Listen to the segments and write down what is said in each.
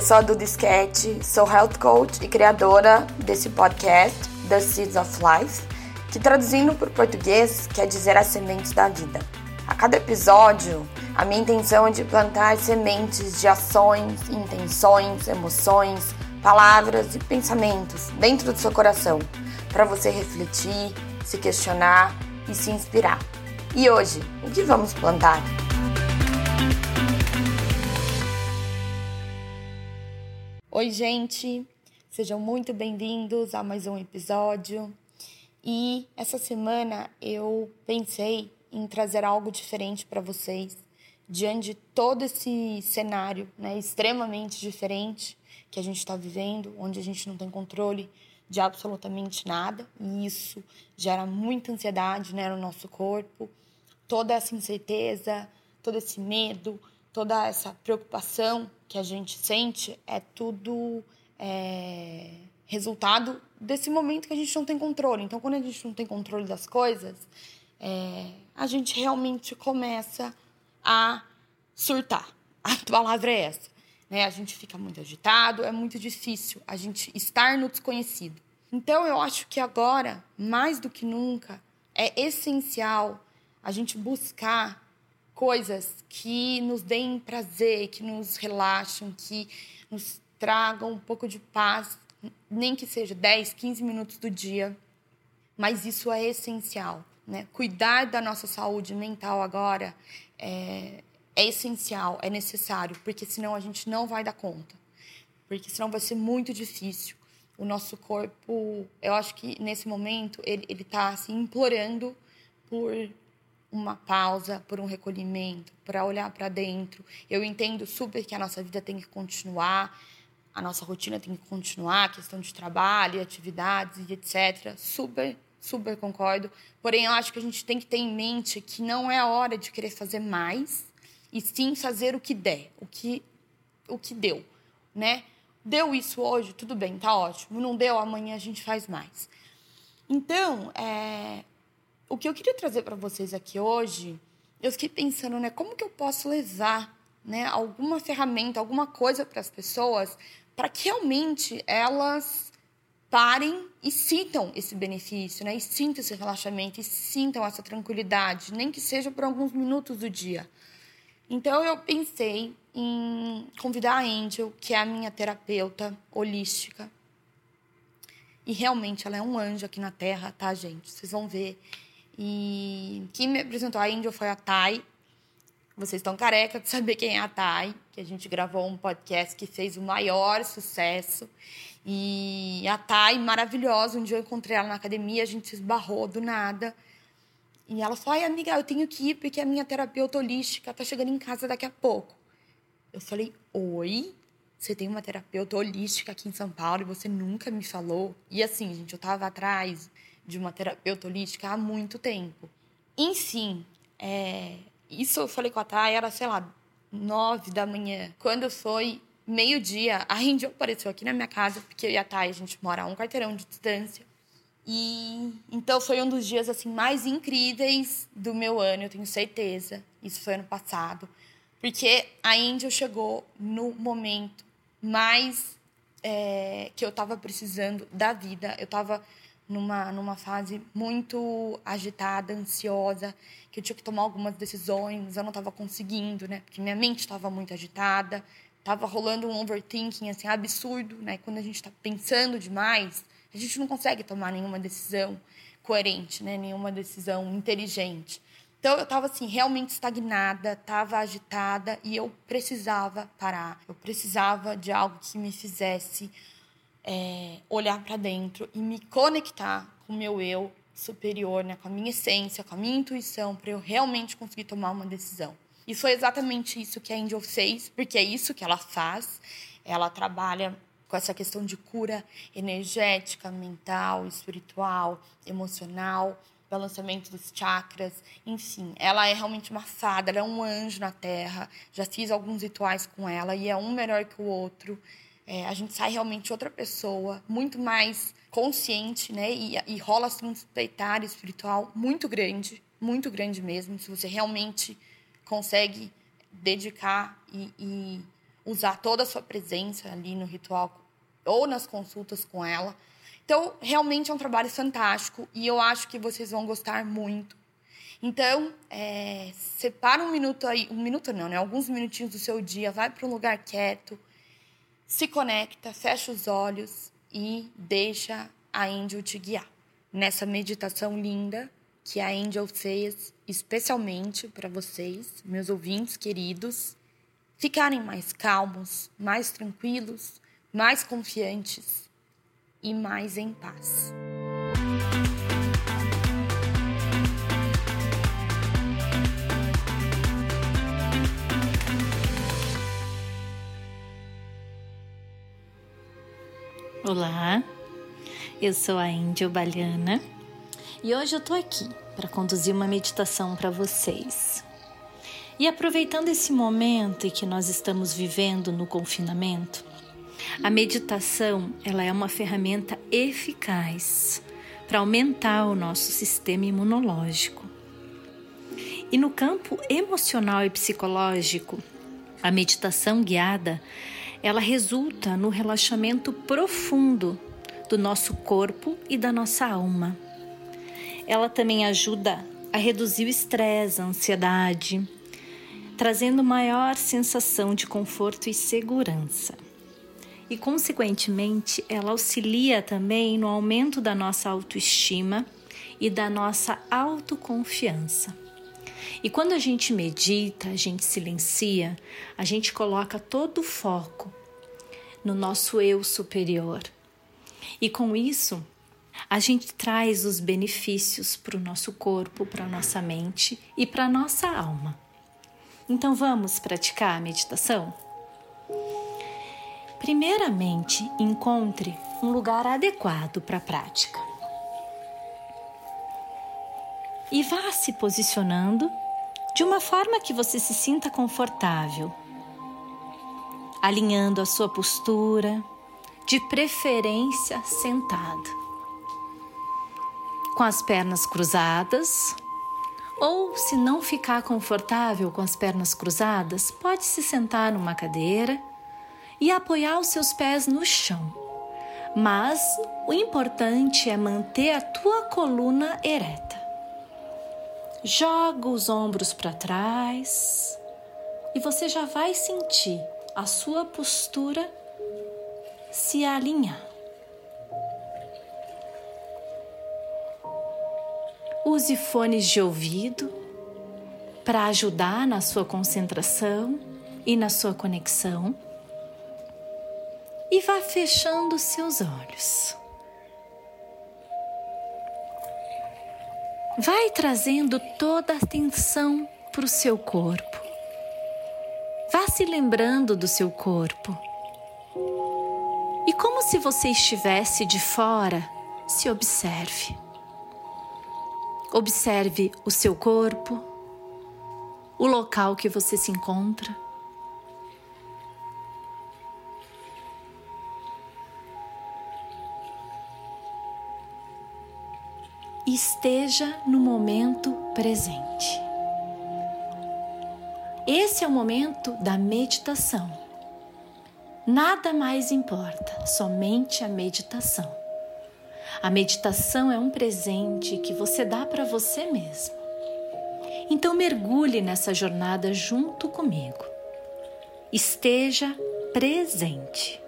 Eu sou a Duda Sketch, sou health coach e criadora desse podcast, The Seeds of Life, que traduzindo para o português quer dizer as sementes da vida. A cada episódio, a minha intenção é de plantar sementes de ações, intenções, emoções, palavras e pensamentos dentro do seu coração, para você refletir, se questionar e se inspirar. E hoje, o que vamos plantar? Oi, gente! Sejam muito bem-vindos a mais um episódio. E essa semana eu pensei em trazer algo diferente para vocês, diante de todo esse cenário né, extremamente diferente que a gente está vivendo, onde a gente não tem controle de absolutamente nada, e isso gera muita ansiedade né, no nosso corpo, toda essa incerteza, todo esse medo, toda essa preocupação que a gente sente é tudo é, resultado desse momento que a gente não tem controle. Então, quando a gente não tem controle das coisas, é, a gente realmente começa a surtar. A palavra é essa né? A gente fica muito agitado, é muito difícil a gente estar no desconhecido. Então eu acho que agora, mais do que nunca, é essencial a gente buscar coisas que nos deem prazer, que nos relaxam, que nos tragam um pouco de paz, nem que seja 10, 15 minutos do dia. Mas isso é essencial. Né? Cuidar da nossa saúde mental agora é, é essencial, é necessário, porque senão a gente não vai dar conta. Porque senão vai ser muito difícil. O nosso corpo, eu acho que nesse momento ele está assim implorando por uma pausa, por um recolhimento, para olhar para dentro. Eu entendo super que a nossa vida tem que continuar, a nossa rotina tem que continuar, questão de trabalho, atividades e etc. Super, super concordo. Porém, eu acho que a gente tem que ter em mente que não é a hora de querer fazer mais, e sim fazer o que der, o que, o que deu, né? Deu isso hoje, tudo bem, tá ótimo. Não deu, amanhã a gente faz mais. Então, é, o que eu queria trazer para vocês aqui hoje, eu fiquei pensando, né, como que eu posso levar, né, alguma ferramenta, alguma coisa para as pessoas, para que realmente elas parem e sintam esse benefício, né, e sintam esse relaxamento, e sintam essa tranquilidade, nem que seja por alguns minutos do dia. Então eu pensei em convidar a Angel, que é a minha terapeuta holística. E realmente ela é um anjo aqui na Terra, tá, gente? Vocês vão ver. E quem me apresentou a Angel foi a Thay. Vocês estão careca de saber quem é a Thay, que a gente gravou um podcast que fez o maior sucesso. E a Thay, maravilhosa, um dia eu encontrei ela na academia, a gente se esbarrou do nada. E ela falou: ai, amiga, eu tenho que ir porque a minha terapeuta holística tá chegando em casa daqui a pouco. Eu falei: oi? Você tem uma terapeuta holística aqui em São Paulo e você nunca me falou? E assim, gente, eu tava atrás de uma terapeuta holística há muito tempo. Enfim, é, isso eu falei com a Thay, era, sei lá, nove da manhã. Quando foi meio-dia, a Indy apareceu aqui na minha casa, porque eu e a Thay, a gente mora a um quarteirão de distância. E então foi um dos dias assim mais incríveis do meu ano, eu tenho certeza. Isso foi ano passado, porque a Índia chegou no momento mais é, que eu estava precisando da vida. Eu estava numa numa fase muito agitada, ansiosa, que eu tinha que tomar algumas decisões, eu não estava conseguindo, né? Porque minha mente estava muito agitada, estava rolando um overthinking assim absurdo, né? Quando a gente está pensando demais, a gente não consegue tomar nenhuma decisão coerente, né? nenhuma decisão inteligente. Então eu estava assim realmente estagnada, estava agitada e eu precisava parar. Eu precisava de algo que me fizesse é, olhar para dentro e me conectar com o meu eu superior, né? com a minha essência, com a minha intuição, para eu realmente conseguir tomar uma decisão. E foi exatamente isso que a Angel fez, porque é isso que ela faz. Ela trabalha com essa questão de cura energética, mental, espiritual, emocional, balanceamento dos chakras, enfim, ela é realmente uma fada, ela é um anjo na Terra. Já fiz alguns rituais com ela e é um melhor que o outro. É, a gente sai realmente outra pessoa, muito mais consciente, né? E, e rola assim um despertar espiritual muito grande, muito grande mesmo. Se você realmente consegue dedicar e, e usar toda a sua presença ali no ritual ou nas consultas com ela. Então, realmente é um trabalho fantástico e eu acho que vocês vão gostar muito. Então, é, separa um minuto aí, um minuto não, né? Alguns minutinhos do seu dia, vai para um lugar quieto, se conecta, fecha os olhos e deixa a Angel te guiar. Nessa meditação linda que a Angel fez especialmente para vocês, meus ouvintes queridos, ficarem mais calmos, mais tranquilos, mais confiantes e mais em paz. Olá, eu sou a Índia Baliana e hoje eu tô aqui para conduzir uma meditação para vocês. E aproveitando esse momento em que nós estamos vivendo no confinamento, a meditação ela é uma ferramenta eficaz para aumentar o nosso sistema imunológico. E no campo emocional e psicológico, a meditação guiada ela resulta no relaxamento profundo do nosso corpo e da nossa alma. Ela também ajuda a reduzir o estresse, a ansiedade, trazendo maior sensação de conforto e segurança. E, consequentemente, ela auxilia também no aumento da nossa autoestima e da nossa autoconfiança. E quando a gente medita, a gente silencia, a gente coloca todo o foco no nosso eu superior. E com isso, a gente traz os benefícios para o nosso corpo, para a nossa mente e para a nossa alma. Então vamos praticar a meditação? Primeiramente, encontre um lugar adequado para a prática. E vá se posicionando de uma forma que você se sinta confortável, alinhando a sua postura, de preferência sentado, com as pernas cruzadas. Ou, se não ficar confortável com as pernas cruzadas, pode se sentar numa cadeira e apoiar os seus pés no chão. Mas o importante é manter a tua coluna ereta. Joga os ombros para trás e você já vai sentir a sua postura se alinhar. Use fones de ouvido para ajudar na sua concentração e na sua conexão. E vá fechando seus olhos. Vai trazendo toda a atenção para o seu corpo. Vá se lembrando do seu corpo. E como se você estivesse de fora, se observe. Observe o seu corpo, o local que você se encontra. Esteja no momento presente. Esse é o momento da meditação. Nada mais importa, somente a meditação. A meditação é um presente que você dá para você mesmo. Então mergulhe nessa jornada junto comigo. Esteja presente.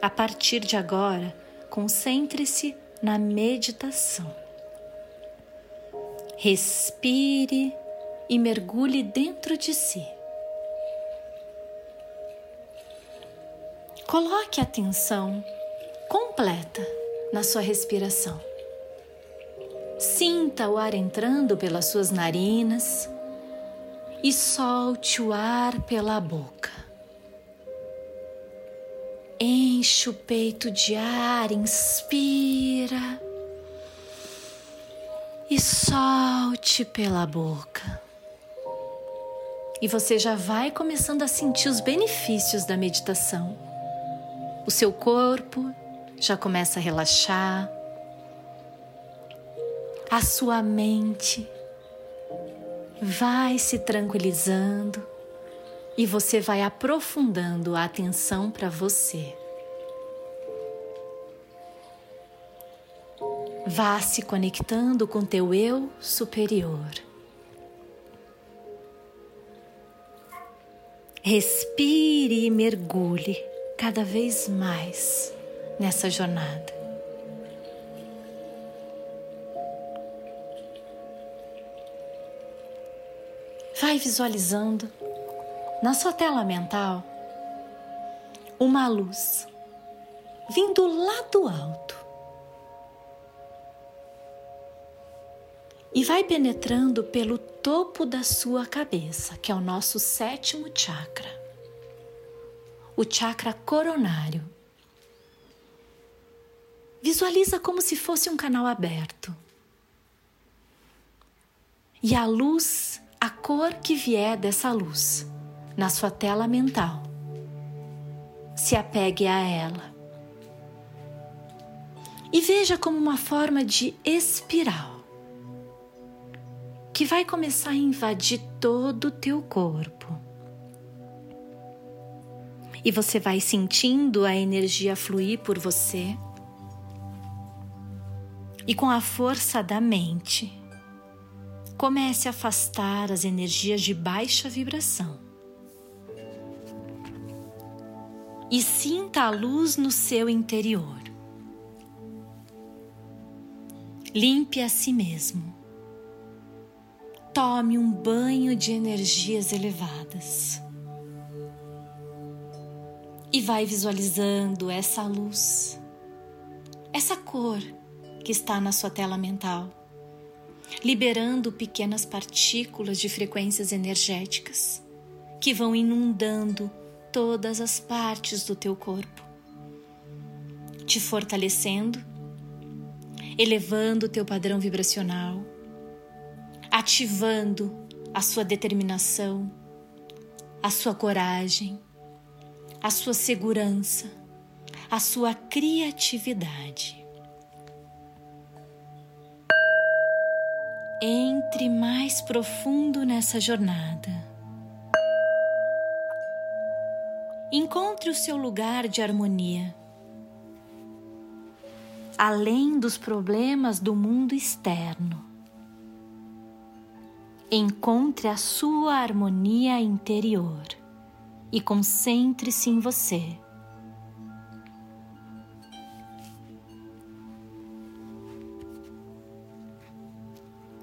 A partir de agora, concentre-se na meditação. Respire e mergulhe dentro de si. Coloque atenção completa na sua respiração. Sinta o ar entrando pelas suas narinas e solte o ar pela boca. Enche o peito de ar, inspira e solte pela boca. E você já vai começando a sentir os benefícios da meditação. O seu corpo já começa a relaxar, a sua mente vai se tranquilizando E você vai aprofundando a atenção para você. Vá se conectando com teu eu superior. Respire e mergulhe cada vez mais nessa jornada. Vai visualizando na sua tela mental uma luz vindo lá do alto e vai penetrando pelo topo da sua cabeça, que é o nosso sétimo chakra, o chakra coronário. Visualiza como se fosse um canal aberto. E a luz, a cor que vier dessa luz na sua tela mental, se apegue a ela. E veja como uma forma de espiral que vai começar a invadir todo o teu corpo. E você vai sentindo a energia fluir por você. E com a força da mente, comece a afastar as energias de baixa vibração. E sinta a luz no seu interior. Limpe a si mesmo Tome um banho de energias elevadas. E vai visualizando essa luz, essa cor que está na sua tela mental, liberando pequenas partículas de frequências energéticas que vão inundando todas as partes do teu corpo, te fortalecendo, elevando o teu padrão vibracional ativando a sua determinação, a sua coragem, a sua segurança, a sua criatividade. Entre mais profundo nessa jornada. Encontre o seu lugar de harmonia. Além dos problemas do mundo externo Encontre a sua harmonia interior e concentre-se em você.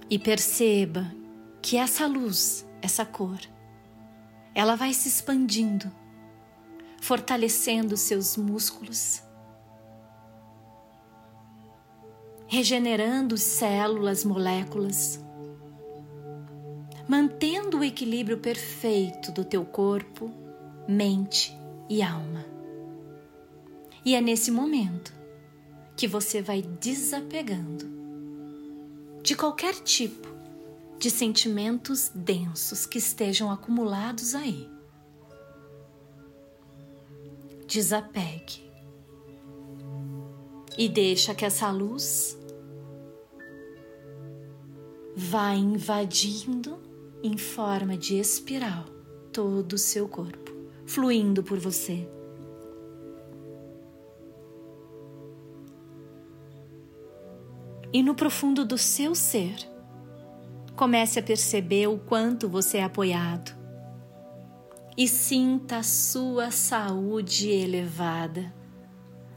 E perceba que essa luz, essa cor, ela vai se expandindo, fortalecendo seus músculos, regenerando células, moléculas mantendo o equilíbrio perfeito do teu corpo, mente e alma. E é nesse momento que você vai desapegando de qualquer tipo de sentimentos densos que estejam acumulados aí. Desapegue e deixa que essa luz vá invadindo em forma de espiral todo o seu corpo, fluindo por você. E no profundo do seu ser, comece a perceber o quanto você é apoiado e sinta a sua saúde elevada,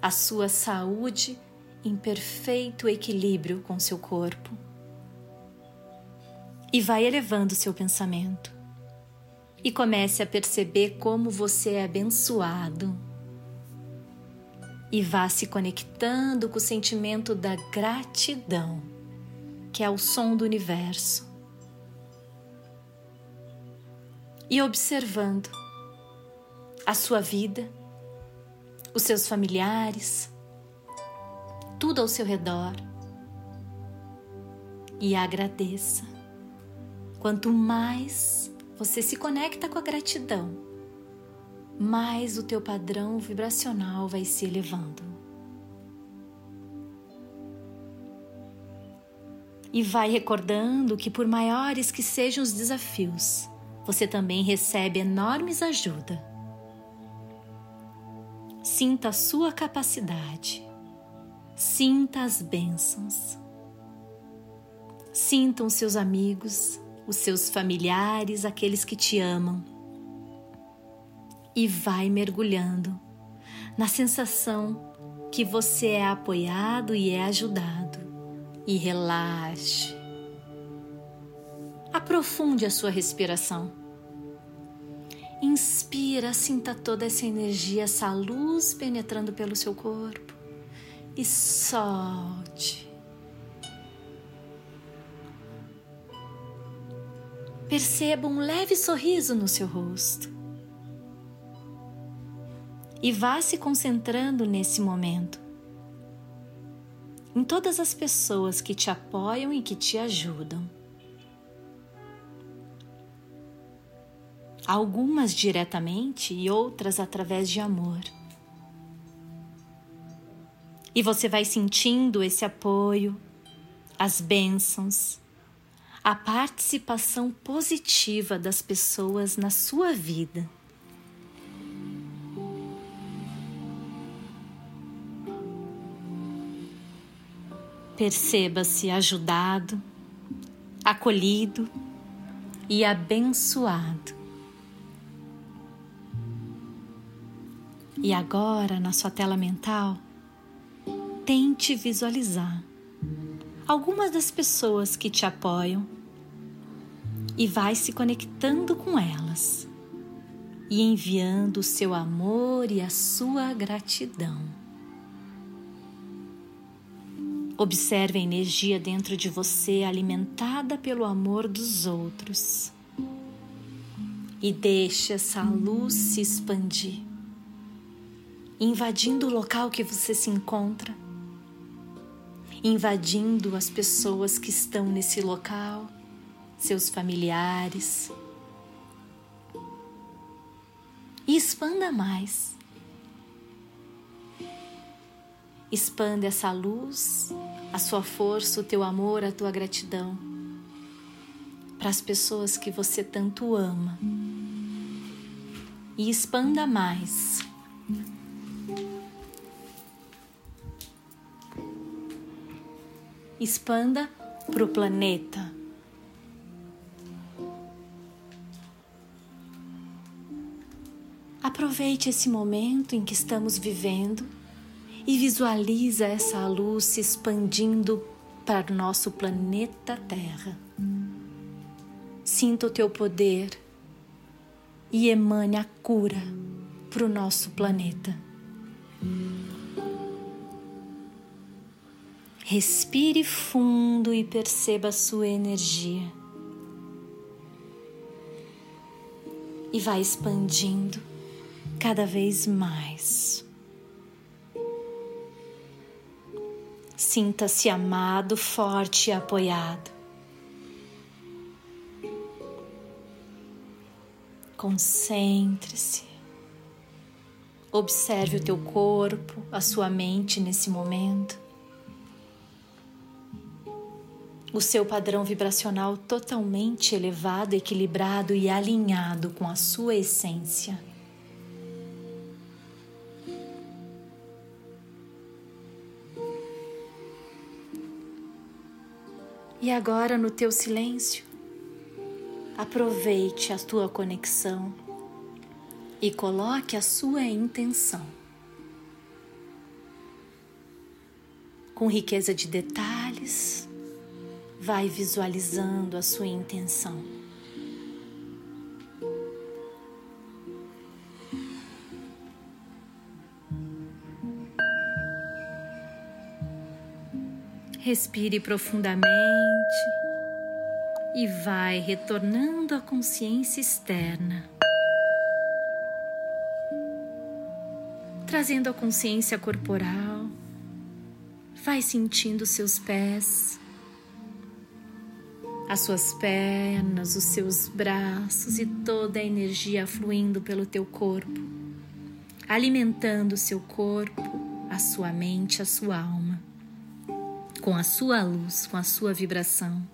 a sua saúde em perfeito equilíbrio com seu corpo e vai elevando seu pensamento. E comece a perceber como você é abençoado. E vá se conectando com o sentimento da gratidão, que é o som do universo. E observando a sua vida, os seus familiares, tudo ao seu redor. E agradeça. Quanto mais você se conecta com a gratidão, mais o teu padrão vibracional vai se elevando. E vai recordando que, por maiores que sejam os desafios, você também recebe enormes ajuda. Sinta a sua capacidade. Sinta as bênçãos. Sintam seus amigos, os seus familiares, aqueles que te amam. E vai mergulhando na sensação que você é apoiado e é ajudado. E relaxe. Aprofunde a sua respiração. Inspira, sinta toda essa energia, essa luz penetrando pelo seu corpo. E solte. Perceba um leve sorriso no seu rosto e vá se concentrando nesse momento. Em todas as pessoas que te apoiam e que te ajudam. Algumas diretamente e outras através de amor. E você vai sentindo esse apoio, as bênçãos, a participação positiva das pessoas na sua vida. Perceba-se ajudado, acolhido e abençoado. E agora, na sua tela mental, tente visualizar algumas das pessoas que te apoiam e vai se conectando com elas e enviando o seu amor e a sua gratidão. Observe a energia dentro de você alimentada pelo amor dos outros. E deixe essa luz se expandir, invadindo o local que você se encontra, invadindo as pessoas que estão nesse local, seus familiares. E expanda mais Expanda essa luz, a sua força, o teu amor, a tua gratidão para as pessoas que você tanto ama. E expanda mais. Expanda para o planeta. Aproveite esse momento em que estamos vivendo e visualiza essa luz se expandindo para o nosso planeta Terra. Sinta o teu poder e emane a cura para o nosso planeta. Respire fundo e perceba a sua energia. E vai expandindo cada vez mais. Sinta-se amado, forte e apoiado. Concentre-se. Observe o teu corpo, a sua mente nesse momento. O seu padrão vibracional totalmente elevado, equilibrado e alinhado com a sua essência. E agora, no teu silêncio, aproveite a tua conexão e coloque a sua intenção. Com riqueza de detalhes, vai visualizando a sua intenção. Respire profundamente e vai retornando à consciência externa. Trazendo a consciência corporal, vai sentindo seus pés, as suas pernas, os seus braços e toda a energia fluindo pelo teu corpo, alimentando o seu corpo, a sua mente, a sua alma com a sua luz, com a sua vibração.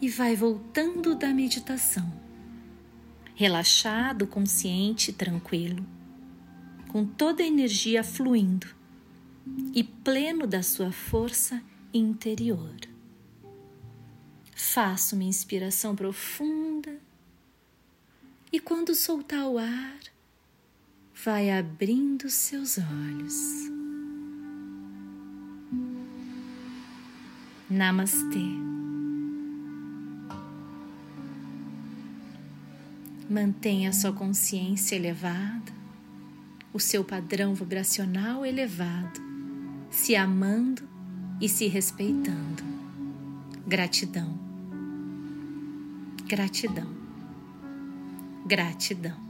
e vai voltando da meditação, relaxado, consciente, tranquilo, com toda a energia fluindo e pleno da sua força interior. Faça uma inspiração profunda e, quando soltar o ar, vai abrindo seus olhos. Namastê. Mantenha sua consciência elevada, o seu padrão vibracional elevado, se amando e se respeitando. Gratidão. Gratidão. Gratidão.